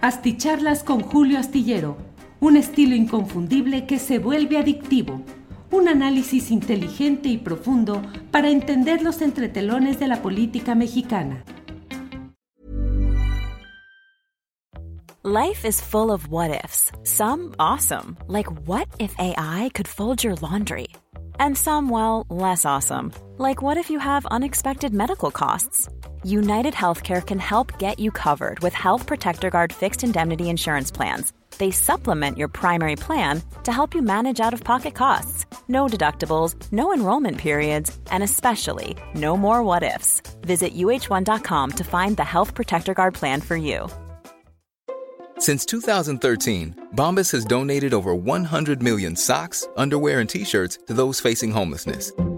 Asticharlas con Julio Astillero, un estilo inconfundible que se vuelve adictivo. Un análisis inteligente y profundo para entender los entretelones de la política mexicana. Life is full of what ifs. Some awesome, like what if AI could fold your laundry? And some, well, less awesome, like what if you have unexpected medical costs? United Healthcare can help get you covered with Health Protector Guard fixed indemnity insurance plans. They supplement your primary plan to help you manage out of pocket costs. No deductibles, no enrollment periods, and especially no more what ifs. Visit uh1.com to find the Health Protector Guard plan for you. Since 2013, Bombas has donated over 100 million socks, underwear, and t shirts to those facing homelessness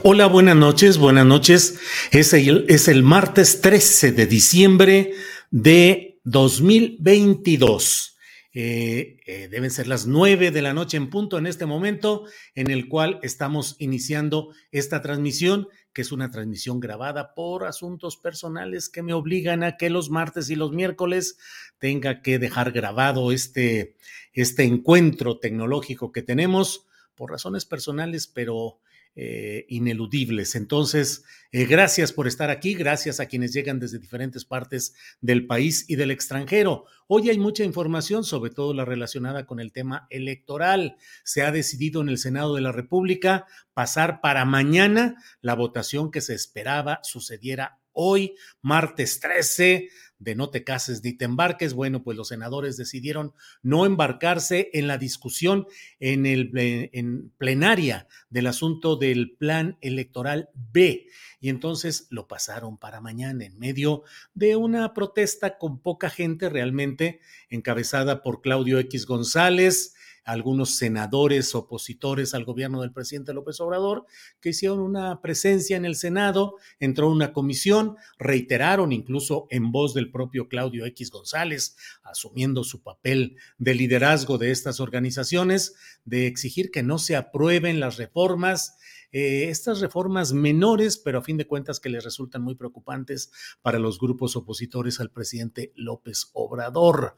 Hola, buenas noches, buenas noches. Es el, es el martes 13 de diciembre de 2022. Eh, eh, deben ser las nueve de la noche en punto en este momento en el cual estamos iniciando esta transmisión, que es una transmisión grabada por asuntos personales que me obligan a que los martes y los miércoles tenga que dejar grabado este, este encuentro tecnológico que tenemos por razones personales, pero eh, ineludibles. Entonces, eh, gracias por estar aquí, gracias a quienes llegan desde diferentes partes del país y del extranjero. Hoy hay mucha información, sobre todo la relacionada con el tema electoral. Se ha decidido en el Senado de la República pasar para mañana la votación que se esperaba sucediera hoy, martes 13, de no te cases ni te embarques. Bueno, pues los senadores decidieron no embarcarse en la discusión en, el, en plenaria del asunto del plan electoral B. Y entonces lo pasaron para mañana en medio de una protesta con poca gente realmente, encabezada por Claudio X González, algunos senadores opositores al gobierno del presidente López Obrador, que hicieron una presencia en el Senado, entró una comisión, reiteraron incluso en voz del propio Claudio X González, asumiendo su papel de liderazgo de estas organizaciones, de exigir que no se aprueben las reformas eh, estas reformas menores, pero a fin de cuentas que les resultan muy preocupantes para los grupos opositores al presidente López Obrador.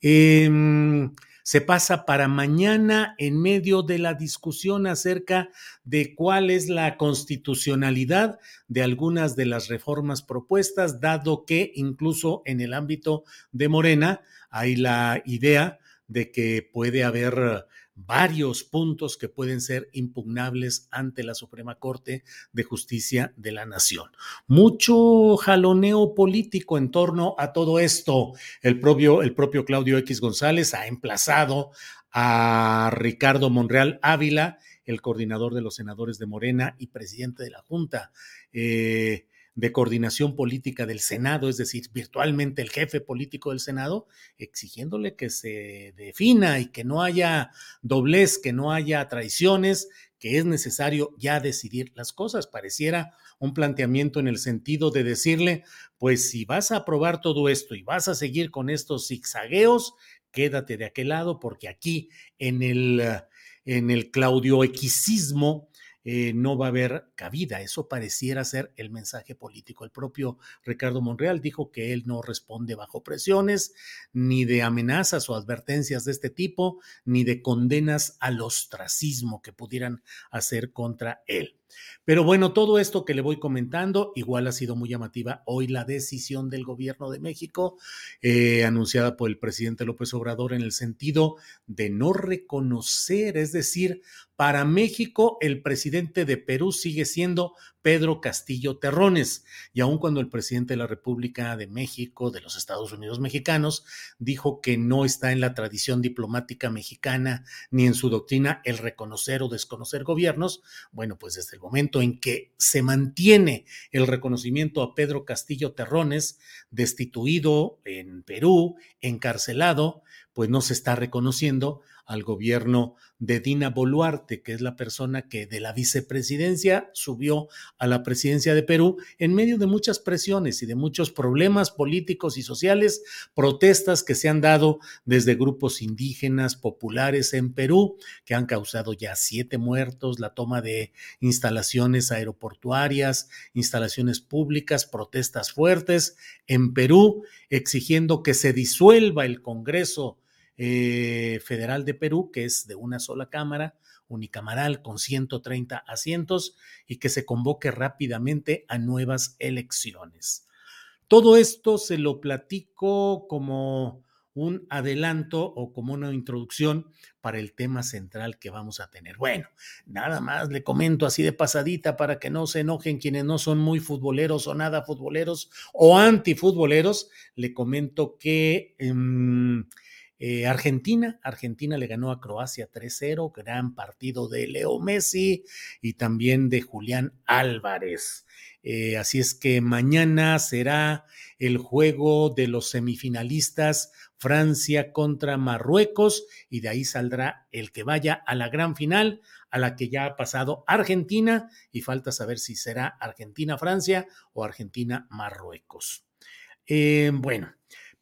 Eh, se pasa para mañana en medio de la discusión acerca de cuál es la constitucionalidad de algunas de las reformas propuestas, dado que incluso en el ámbito de Morena hay la idea de que puede haber varios puntos que pueden ser impugnables ante la Suprema Corte de Justicia de la Nación. Mucho jaloneo político en torno a todo esto. El propio, el propio Claudio X González ha emplazado a Ricardo Monreal Ávila, el coordinador de los senadores de Morena y presidente de la Junta. Eh, de coordinación política del Senado, es decir, virtualmente el jefe político del Senado, exigiéndole que se defina y que no haya doblez, que no haya traiciones, que es necesario ya decidir las cosas. Pareciera un planteamiento en el sentido de decirle, pues si vas a aprobar todo esto y vas a seguir con estos zigzagueos, quédate de aquel lado porque aquí en el, en el Claudio Xismo eh, no va a haber cabida. Eso pareciera ser el mensaje político. El propio Ricardo Monreal dijo que él no responde bajo presiones, ni de amenazas o advertencias de este tipo, ni de condenas al ostracismo que pudieran hacer contra él. Pero bueno, todo esto que le voy comentando, igual ha sido muy llamativa hoy la decisión del gobierno de México, eh, anunciada por el presidente López Obrador en el sentido de no reconocer, es decir, para México, el presidente de Perú sigue siendo Pedro Castillo Terrones. Y aun cuando el presidente de la República de México, de los Estados Unidos mexicanos, dijo que no está en la tradición diplomática mexicana ni en su doctrina el reconocer o desconocer gobiernos, bueno, pues desde el momento en que se mantiene el reconocimiento a Pedro Castillo Terrones, destituido en Perú, encarcelado, pues no se está reconociendo al gobierno de Dina Boluarte, que es la persona que de la vicepresidencia subió a la presidencia de Perú en medio de muchas presiones y de muchos problemas políticos y sociales, protestas que se han dado desde grupos indígenas populares en Perú, que han causado ya siete muertos, la toma de instalaciones aeroportuarias, instalaciones públicas, protestas fuertes en Perú, exigiendo que se disuelva el Congreso eh, Federal de Perú, que es de una sola cámara, unicamaral con 130 asientos y que se convoque rápidamente a nuevas elecciones. Todo esto se lo platico como un adelanto o como una introducción para el tema central que vamos a tener. Bueno, nada más le comento así de pasadita para que no se enojen quienes no son muy futboleros o nada futboleros o antifutboleros. Le comento que... Em, eh, Argentina, Argentina le ganó a Croacia 3-0, gran partido de Leo Messi y también de Julián Álvarez. Eh, así es que mañana será el juego de los semifinalistas Francia contra Marruecos y de ahí saldrá el que vaya a la gran final a la que ya ha pasado Argentina y falta saber si será Argentina-Francia o Argentina-Marruecos. Eh, bueno,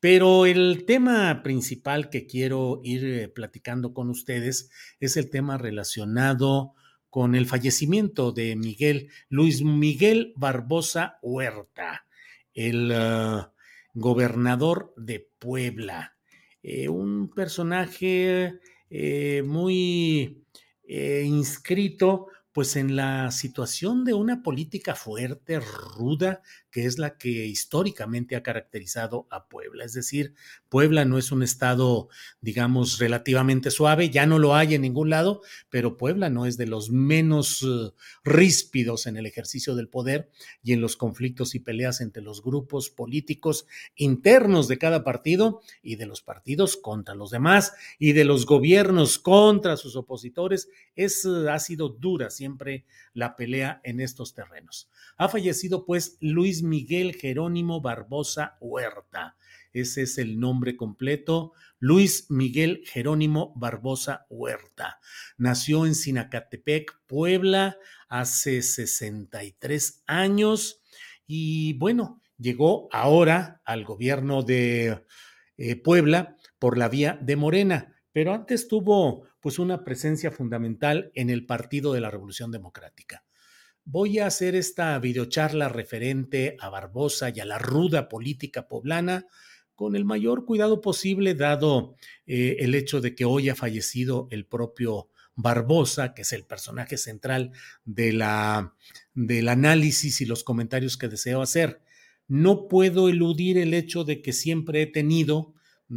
pero el tema principal que quiero ir eh, platicando con ustedes es el tema relacionado con el fallecimiento de Miguel, Luis Miguel Barbosa Huerta, el ah, gobernador de Puebla, eh, un personaje eh, muy inscrito pues en la situación de una política fuerte, ruda, que es la que históricamente ha caracterizado a Puebla. Es decir, Puebla no es un estado, digamos, relativamente suave, ya no lo hay en ningún lado, pero Puebla no es de los menos uh, ríspidos en el ejercicio del poder y en los conflictos y peleas entre los grupos políticos internos de cada partido y de los partidos contra los demás y de los gobiernos contra sus opositores. Es, uh, ha sido dura la pelea en estos terrenos. Ha fallecido pues Luis Miguel Jerónimo Barbosa Huerta. Ese es el nombre completo. Luis Miguel Jerónimo Barbosa Huerta. Nació en Sinacatepec, Puebla, hace 63 años y bueno, llegó ahora al gobierno de eh, Puebla por la vía de Morena pero antes tuvo pues una presencia fundamental en el Partido de la Revolución Democrática. Voy a hacer esta videocharla referente a Barbosa y a la ruda política poblana con el mayor cuidado posible, dado eh, el hecho de que hoy ha fallecido el propio Barbosa, que es el personaje central de la, del análisis y los comentarios que deseo hacer. No puedo eludir el hecho de que siempre he tenido,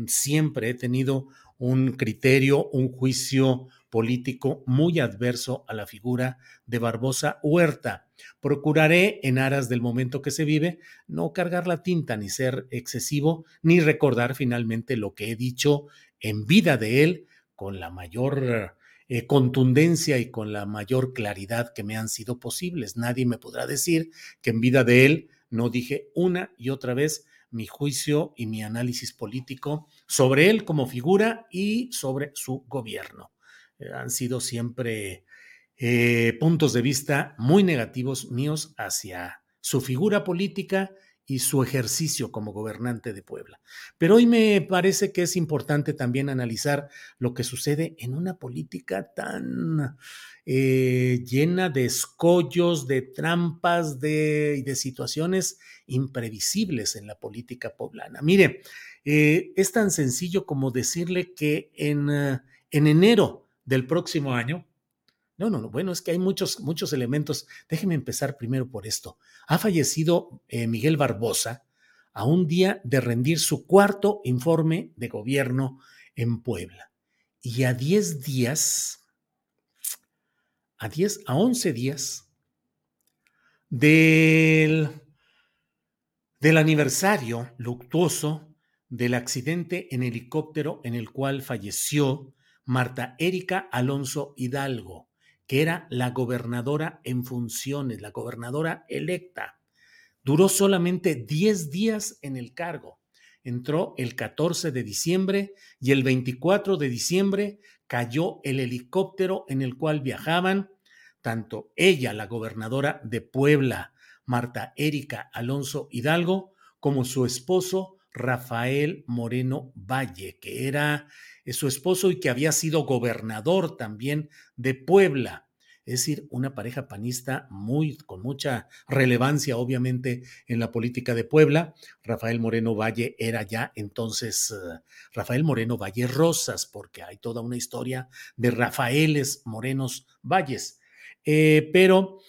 siempre he tenido un criterio, un juicio político muy adverso a la figura de Barbosa Huerta. Procuraré, en aras del momento que se vive, no cargar la tinta ni ser excesivo, ni recordar finalmente lo que he dicho en vida de él con la mayor eh, contundencia y con la mayor claridad que me han sido posibles. Nadie me podrá decir que en vida de él no dije una y otra vez mi juicio y mi análisis político sobre él como figura y sobre su gobierno. Eh, han sido siempre eh, puntos de vista muy negativos míos hacia su figura política y su ejercicio como gobernante de Puebla. Pero hoy me parece que es importante también analizar lo que sucede en una política tan eh, llena de escollos, de trampas de, y de situaciones imprevisibles en la política poblana. Mire, eh, es tan sencillo como decirle que en, eh, en enero del próximo año, no, no, no. Bueno, es que hay muchos, muchos elementos. Déjeme empezar primero por esto. Ha fallecido eh, Miguel Barbosa a un día de rendir su cuarto informe de gobierno en Puebla. Y a 10 días, a 10, a 11 días del, del aniversario luctuoso del accidente en helicóptero en el cual falleció Marta Erika Alonso Hidalgo que era la gobernadora en funciones, la gobernadora electa. Duró solamente 10 días en el cargo. entró el 14 de diciembre y el 24 de diciembre cayó el helicóptero en el cual viajaban tanto ella, la gobernadora de Puebla, Marta Erika Alonso Hidalgo, como su esposo Rafael Moreno Valle, que era eh, su esposo y que había sido gobernador también de Puebla. Es decir, una pareja panista muy, con mucha relevancia, obviamente, en la política de Puebla. Rafael Moreno Valle era ya entonces eh, Rafael Moreno Valle Rosas, porque hay toda una historia de Rafaeles Morenos Valles. Eh, pero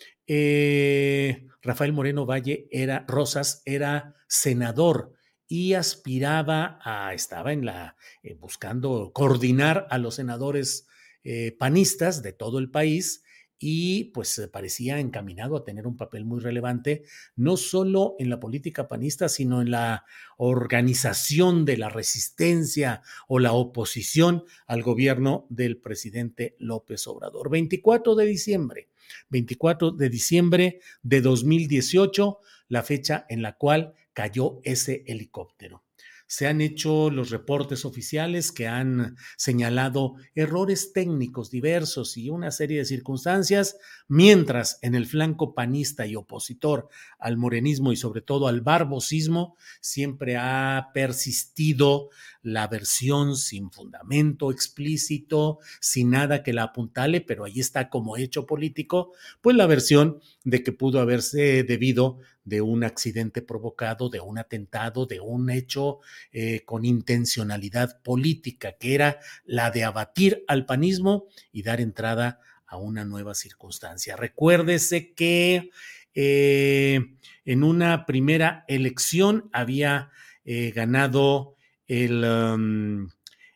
Rafael Moreno Valle era, Rosas era senador y aspiraba a, estaba en la, eh, buscando coordinar a los senadores eh, panistas de todo el país y pues parecía encaminado a tener un papel muy relevante, no solo en la política panista, sino en la organización de la resistencia o la oposición al gobierno del presidente López Obrador. 24 de diciembre, 24 de diciembre de 2018, la fecha en la cual cayó ese helicóptero. Se han hecho los reportes oficiales que han señalado errores técnicos diversos y una serie de circunstancias, mientras en el flanco panista y opositor al morenismo y sobre todo al barbosismo siempre ha persistido la versión sin fundamento explícito, sin nada que la apuntale, pero ahí está como hecho político, pues la versión de que pudo haberse debido de un accidente provocado, de un atentado, de un hecho eh, con intencionalidad política, que era la de abatir al panismo y dar entrada a una nueva circunstancia. Recuérdese que eh, en una primera elección había eh, ganado el, um,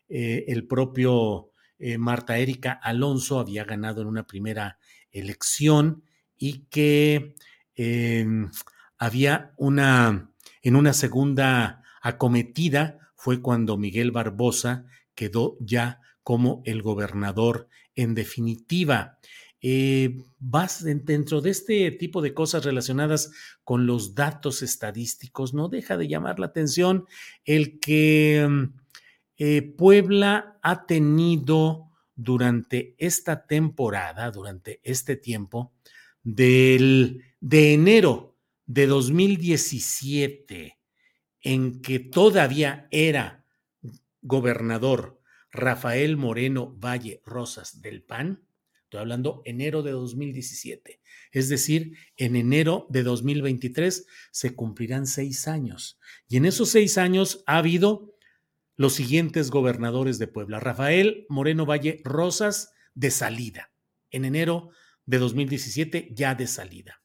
el propio Marta Erika Alonso, había ganado en una primera elección y que em, había una, en una segunda acometida fue cuando Miguel Barbosa quedó ya como el gobernador en definitiva. Eh, vas dentro de este tipo de cosas relacionadas con los datos estadísticos, no deja de llamar la atención el que eh, Puebla ha tenido durante esta temporada, durante este tiempo, del, de enero de 2017, en que todavía era gobernador Rafael Moreno Valle Rosas del PAN, estoy hablando enero de 2017, es decir, en enero de 2023 se cumplirán seis años. Y en esos seis años ha habido los siguientes gobernadores de Puebla. Rafael Moreno Valle Rosas de salida, en enero de 2017 ya de salida.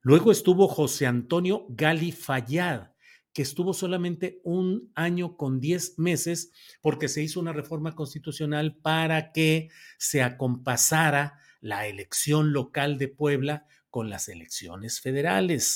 Luego estuvo José Antonio Gali Fallad, que estuvo solamente un año con diez meses porque se hizo una reforma constitucional para que se acompasara la elección local de Puebla con las elecciones federales.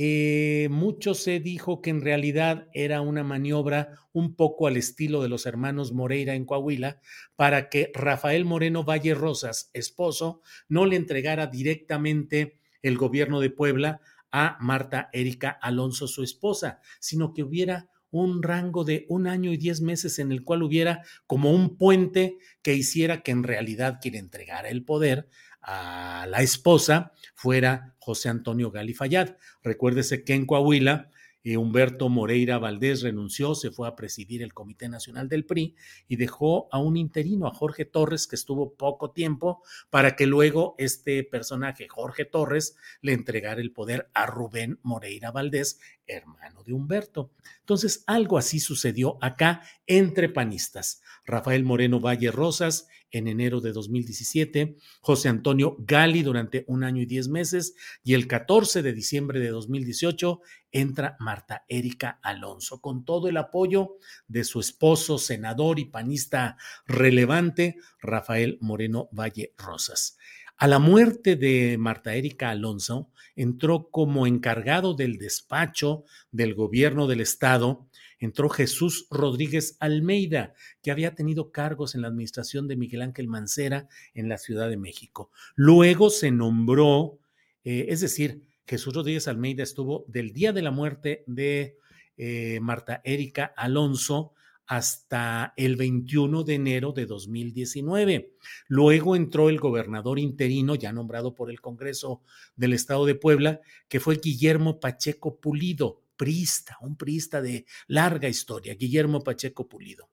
Eh, mucho se dijo que en realidad era una maniobra un poco al estilo de los hermanos Moreira en Coahuila para que Rafael Moreno Valle Rosas, esposo, no le entregara directamente el gobierno de Puebla a Marta Erika Alonso, su esposa, sino que hubiera un rango de un año y diez meses en el cual hubiera como un puente que hiciera que en realidad quien entregara el poder a la esposa fuera José Antonio Gali Fayad. Recuérdese que en Coahuila Humberto Moreira Valdés renunció, se fue a presidir el Comité Nacional del PRI y dejó a un interino, a Jorge Torres, que estuvo poco tiempo, para que luego este personaje, Jorge Torres, le entregara el poder a Rubén Moreira Valdés, hermano de Humberto. Entonces, algo así sucedió acá entre panistas. Rafael Moreno Valle Rosas en enero de 2017, José Antonio Gali durante un año y diez meses y el 14 de diciembre de 2018 entra Marta Erika Alonso con todo el apoyo de su esposo, senador y panista relevante, Rafael Moreno Valle Rosas. A la muerte de Marta Erika Alonso, entró como encargado del despacho del gobierno del estado entró Jesús Rodríguez Almeida, que había tenido cargos en la administración de Miguel Ángel Mancera en la Ciudad de México. Luego se nombró, eh, es decir, Jesús Rodríguez Almeida estuvo del día de la muerte de eh, Marta Erika Alonso hasta el 21 de enero de 2019. Luego entró el gobernador interino, ya nombrado por el Congreso del Estado de Puebla, que fue Guillermo Pacheco Pulido priista, un priista de larga historia, Guillermo Pacheco Pulido.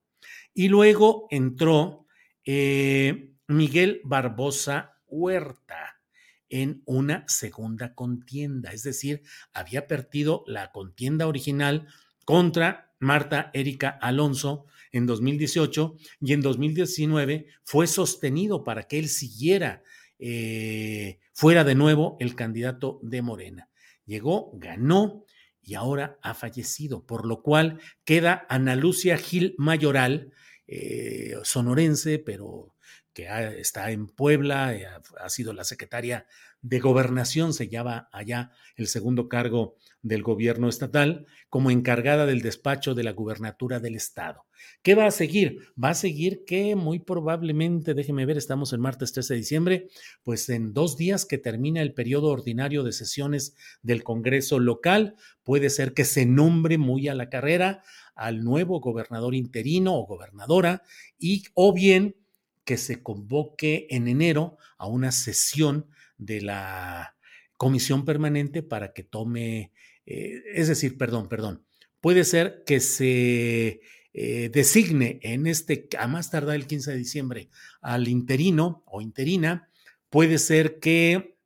Y luego entró eh, Miguel Barbosa Huerta en una segunda contienda, es decir, había perdido la contienda original contra Marta Erika Alonso en 2018 y en 2019 fue sostenido para que él siguiera eh, fuera de nuevo el candidato de Morena. Llegó, ganó y ahora ha fallecido, por lo cual queda Ana Lucia Gil Mayoral, eh, sonorense, pero que está en Puebla, eh, ha sido la secretaria de gobernación, se llama allá el segundo cargo del gobierno estatal, como encargada del despacho de la gubernatura del estado. ¿Qué va a seguir? Va a seguir que muy probablemente, déjeme ver, estamos el martes 13 de diciembre, pues en dos días que termina el periodo ordinario de sesiones del Congreso local, puede ser que se nombre muy a la carrera al nuevo gobernador interino o gobernadora y o bien que se convoque en enero a una sesión de la comisión permanente para que tome, eh, es decir, perdón, perdón, puede ser que se eh, designe en este, a más tardar el 15 de diciembre, al interino o interina, puede ser que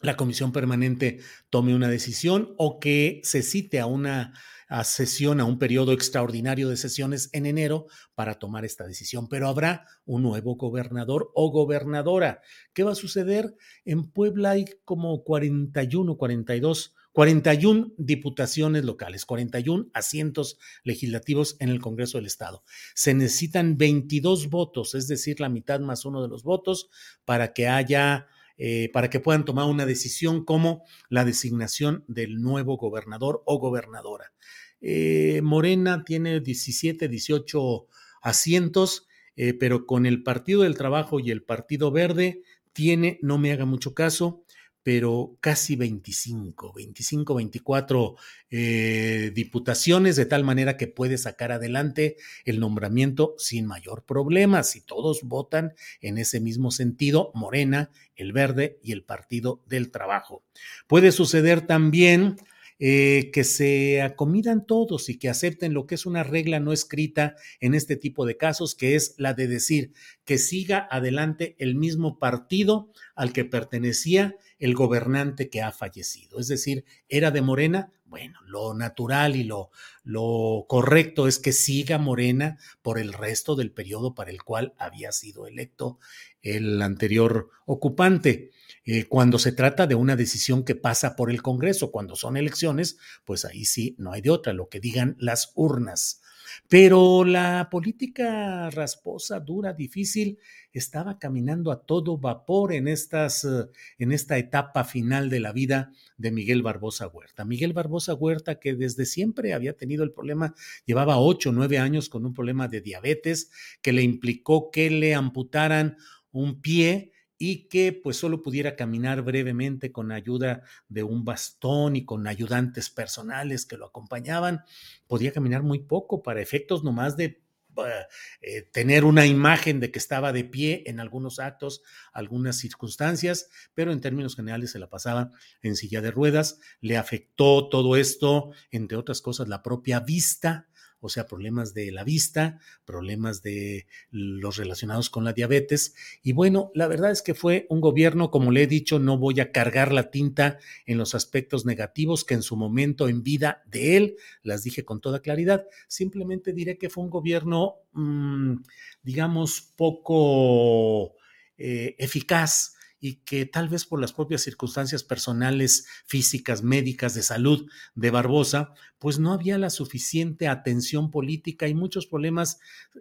la comisión permanente tome una decisión o que se cite a una a sesión, a un periodo extraordinario de sesiones en enero para tomar esta decisión. Pero habrá un nuevo gobernador o gobernadora. ¿Qué va a suceder? En Puebla hay como 41, 42 41 diputaciones locales, 41 asientos legislativos en el Congreso del Estado. Se necesitan 22 votos, es decir, la mitad más uno de los votos, para que haya, eh, para que puedan tomar una decisión como la designación del nuevo gobernador o gobernadora. Eh, Morena tiene 17, 18 asientos, eh, pero con el Partido del Trabajo y el Partido Verde tiene, no me haga mucho caso, pero casi 25, 25, 24 diputaciones, de tal manera que puede sacar adelante el nombramiento sin mayor problema. Si todos votan en ese mismo sentido, Morena, el Verde y el Partido del Trabajo. Puede suceder también eh, que se acomidan todos y que acepten lo que es una regla no escrita en este tipo de casos, que es la de decir que siga adelante el mismo partido al que pertenecía el gobernante que ha fallecido. Es decir, era de Morena, bueno, lo natural y lo, lo, correcto es que siga Morena por el resto del periodo para el cual había sido electo el anterior ocupante. Eh, cuando se trata de una decisión que pasa por el Congreso, cuando son elecciones, pues ahí sí, no hay de otra, lo que digan las urnas. Pero la política rasposa, dura, difícil, estaba caminando a todo vapor en, estas, eh, en esta etapa final de la vida de Miguel Barbosa Huerta. Miguel Barbosa Huerta, que desde siempre había tenido el problema, llevaba ocho, nueve años con un problema de diabetes que le implicó que le amputaran un pie y que pues solo pudiera caminar brevemente con ayuda de un bastón y con ayudantes personales que lo acompañaban. Podía caminar muy poco para efectos nomás de eh, tener una imagen de que estaba de pie en algunos actos, algunas circunstancias, pero en términos generales se la pasaba en silla de ruedas. Le afectó todo esto, entre otras cosas, la propia vista o sea, problemas de la vista, problemas de los relacionados con la diabetes. Y bueno, la verdad es que fue un gobierno, como le he dicho, no voy a cargar la tinta en los aspectos negativos que en su momento en vida de él, las dije con toda claridad, simplemente diré que fue un gobierno, mmm, digamos, poco eh, eficaz y que tal vez por las propias circunstancias personales, físicas, médicas, de salud de Barbosa, pues no había la suficiente atención política y muchos problemas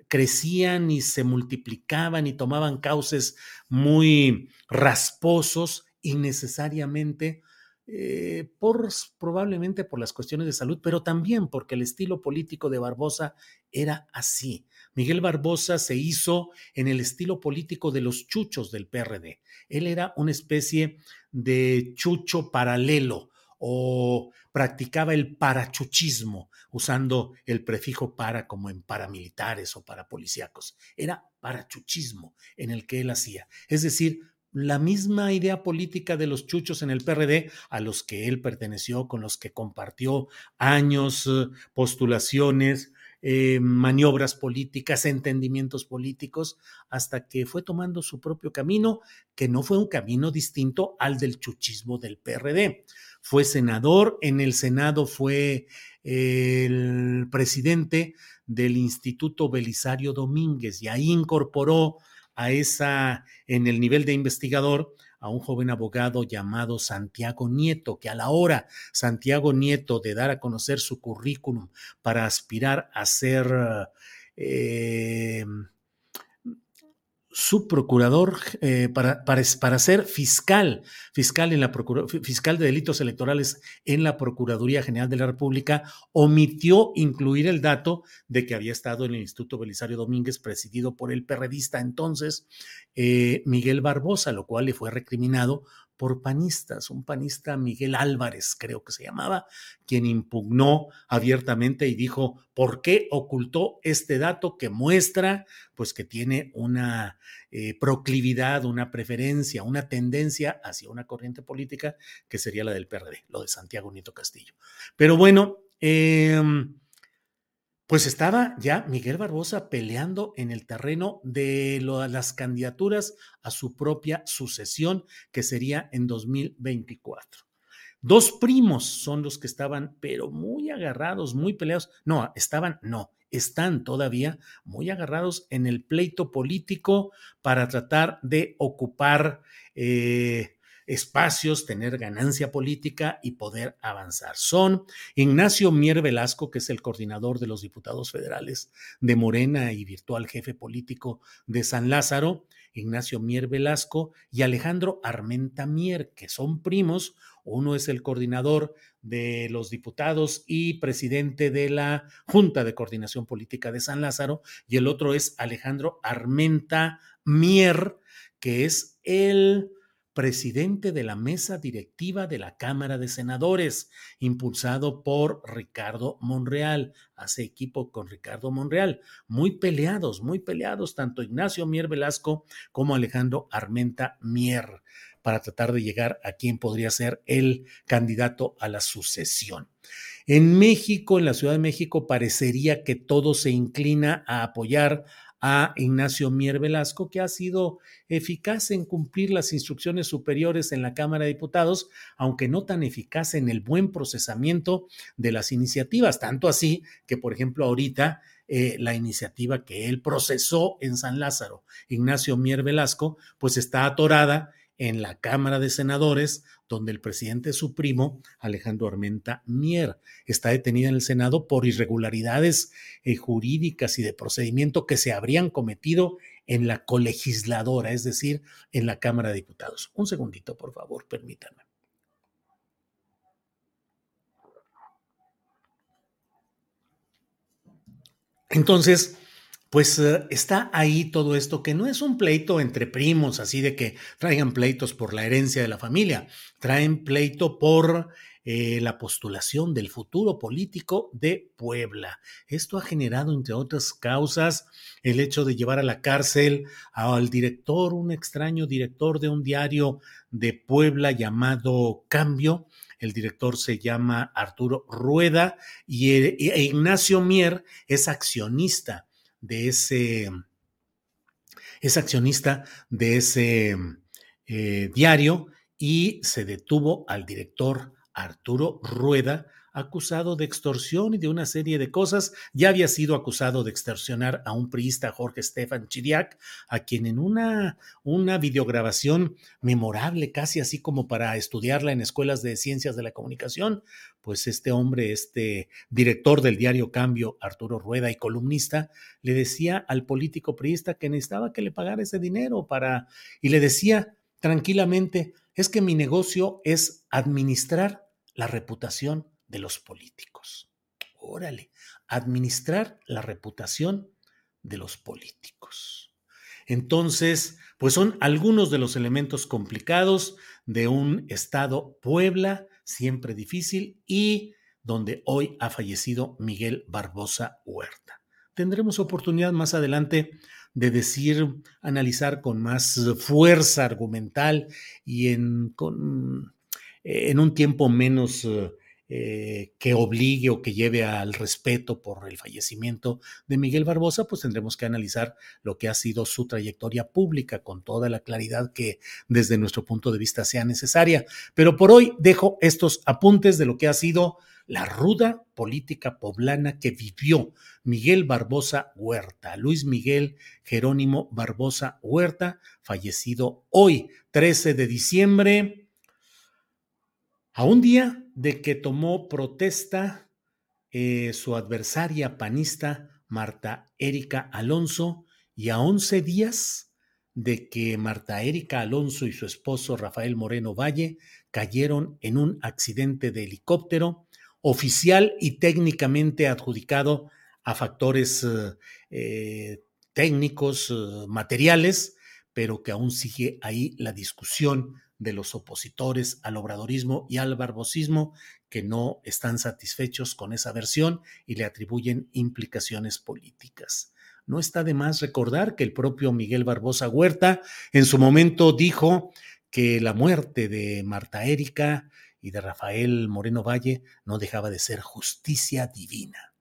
crecían y se multiplicaban y tomaban cauces muy rasposos innecesariamente eh, por probablemente por las cuestiones de salud, pero también porque el estilo político de Barbosa era así. Miguel Barbosa se hizo en el estilo político de los chuchos del PRD. Él era una especie de chucho paralelo o practicaba el parachuchismo, usando el prefijo para como en paramilitares o parapolicíacos. Era parachuchismo en el que él hacía. Es decir, la misma idea política de los chuchos en el PRD, a los que él perteneció, con los que compartió años, eh, postulaciones, eh, maniobras políticas, entendimientos políticos, hasta que fue tomando su propio camino, que no fue un camino distinto al del chuchismo del PRD. Fue senador, en el Senado fue el presidente del Instituto Belisario Domínguez y ahí incorporó a esa, en el nivel de investigador, a un joven abogado llamado Santiago Nieto, que a la hora Santiago Nieto de dar a conocer su currículum para aspirar a ser eh, subprocurador eh, para, para, para, ser fiscal, fiscal, en la fiscal de delitos electorales en la Procuraduría General de la República, omitió incluir el dato de que había estado en el Instituto Belisario Domínguez, presidido por el perredista entonces eh, Miguel Barbosa, lo cual le fue recriminado por panistas, un panista Miguel Álvarez, creo que se llamaba, quien impugnó abiertamente y dijo, ¿por qué ocultó este dato que muestra pues que tiene una eh, proclividad, una preferencia, una tendencia hacia una corriente política que sería la del PRD, lo de Santiago Nieto Castillo? Pero bueno, eh, pues estaba ya Miguel Barbosa peleando en el terreno de las candidaturas a su propia sucesión, que sería en 2024. Dos primos son los que estaban, pero muy agarrados, muy peleados. No, estaban, no, están todavía muy agarrados en el pleito político para tratar de ocupar eh, espacios, tener ganancia política y poder avanzar. Son Ignacio Mier Velasco, que es el coordinador de los diputados federales de Morena y virtual jefe político de San Lázaro, Ignacio Mier Velasco y Alejandro Armenta Mier, que son primos. Uno es el coordinador de los diputados y presidente de la Junta de Coordinación Política de San Lázaro, y el otro es Alejandro Armenta Mier, que es el presidente de la mesa directiva de la Cámara de Senadores, impulsado por Ricardo Monreal. Hace equipo con Ricardo Monreal. Muy peleados, muy peleados, tanto Ignacio Mier Velasco como Alejandro Armenta Mier, para tratar de llegar a quien podría ser el candidato a la sucesión. En México, en la Ciudad de México, parecería que todo se inclina a apoyar a Ignacio Mier Velasco, que ha sido eficaz en cumplir las instrucciones superiores en la Cámara de Diputados, aunque no tan eficaz en el buen procesamiento de las iniciativas, tanto así que, por ejemplo, ahorita eh, la iniciativa que él procesó en San Lázaro, Ignacio Mier Velasco, pues está atorada en la Cámara de Senadores, donde el presidente es su primo, Alejandro Armenta Mier. Está detenida en el Senado por irregularidades eh, jurídicas y de procedimiento que se habrían cometido en la colegisladora, es decir, en la Cámara de Diputados. Un segundito, por favor, permítanme. Entonces, pues eh, está ahí todo esto, que no es un pleito entre primos, así de que traigan pleitos por la herencia de la familia, traen pleito por eh, la postulación del futuro político de Puebla. Esto ha generado, entre otras causas, el hecho de llevar a la cárcel al director, un extraño director de un diario de Puebla llamado Cambio. El director se llama Arturo Rueda y e, e Ignacio Mier es accionista de ese, es accionista de ese eh, diario y se detuvo al director Arturo Rueda, acusado de extorsión y de una serie de cosas. Ya había sido acusado de extorsionar a un priista, Jorge Stefan Chiriac, a quien en una, una videograbación memorable, casi así como para estudiarla en escuelas de ciencias de la comunicación, pues este hombre, este director del diario Cambio, Arturo Rueda y columnista, le decía al político priista que necesitaba que le pagara ese dinero para, y le decía tranquilamente, es que mi negocio es administrar la reputación de los políticos. Órale, administrar la reputación de los políticos. Entonces, pues son algunos de los elementos complicados de un estado Puebla, siempre difícil, y donde hoy ha fallecido Miguel Barbosa Huerta. Tendremos oportunidad más adelante de decir, analizar con más fuerza argumental y en, con, en un tiempo menos eh, que obligue o que lleve al respeto por el fallecimiento de Miguel Barbosa, pues tendremos que analizar lo que ha sido su trayectoria pública con toda la claridad que desde nuestro punto de vista sea necesaria. Pero por hoy dejo estos apuntes de lo que ha sido la ruda política poblana que vivió Miguel Barbosa Huerta, Luis Miguel Jerónimo Barbosa Huerta, fallecido hoy, 13 de diciembre, a un día de que tomó protesta eh, su adversaria panista Marta Erika Alonso y a 11 días de que Marta Erika Alonso y su esposo Rafael Moreno Valle cayeron en un accidente de helicóptero oficial y técnicamente adjudicado a factores eh, técnicos, eh, materiales, pero que aún sigue ahí la discusión de los opositores al obradorismo y al barbosismo que no están satisfechos con esa versión y le atribuyen implicaciones políticas. No está de más recordar que el propio Miguel Barbosa Huerta en su momento dijo que la muerte de Marta Erika y de Rafael Moreno Valle no dejaba de ser justicia divina.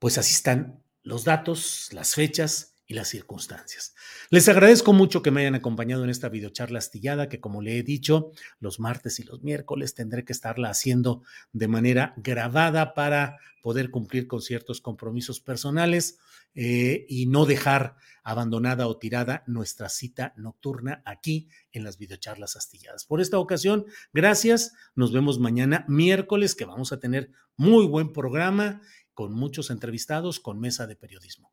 Pues así están los datos, las fechas y las circunstancias. Les agradezco mucho que me hayan acompañado en esta videocharla astillada que como le he dicho, los martes y los miércoles tendré que estarla haciendo de manera grabada para poder cumplir con ciertos compromisos personales eh, y no dejar abandonada o tirada nuestra cita nocturna aquí en las videocharlas astilladas. Por esta ocasión, gracias. Nos vemos mañana miércoles que vamos a tener muy buen programa con muchos entrevistados con mesa de periodismo.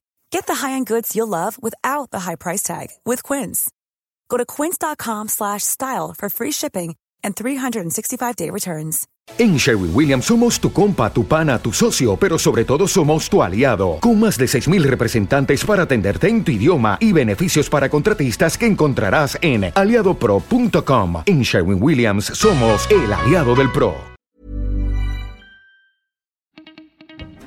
Get the high-end goods you'll love without the high price tag with Quince. Go to quince.com/style for free shipping and 365-day returns. En Sherwin Williams somos tu compa, tu pana, tu socio, pero sobre todo somos tu aliado, con más de 6.000 representantes para atenderte en tu idioma y beneficios para contratistas que encontrarás en aliadopro.com. En Sherwin Williams somos el aliado del PRO.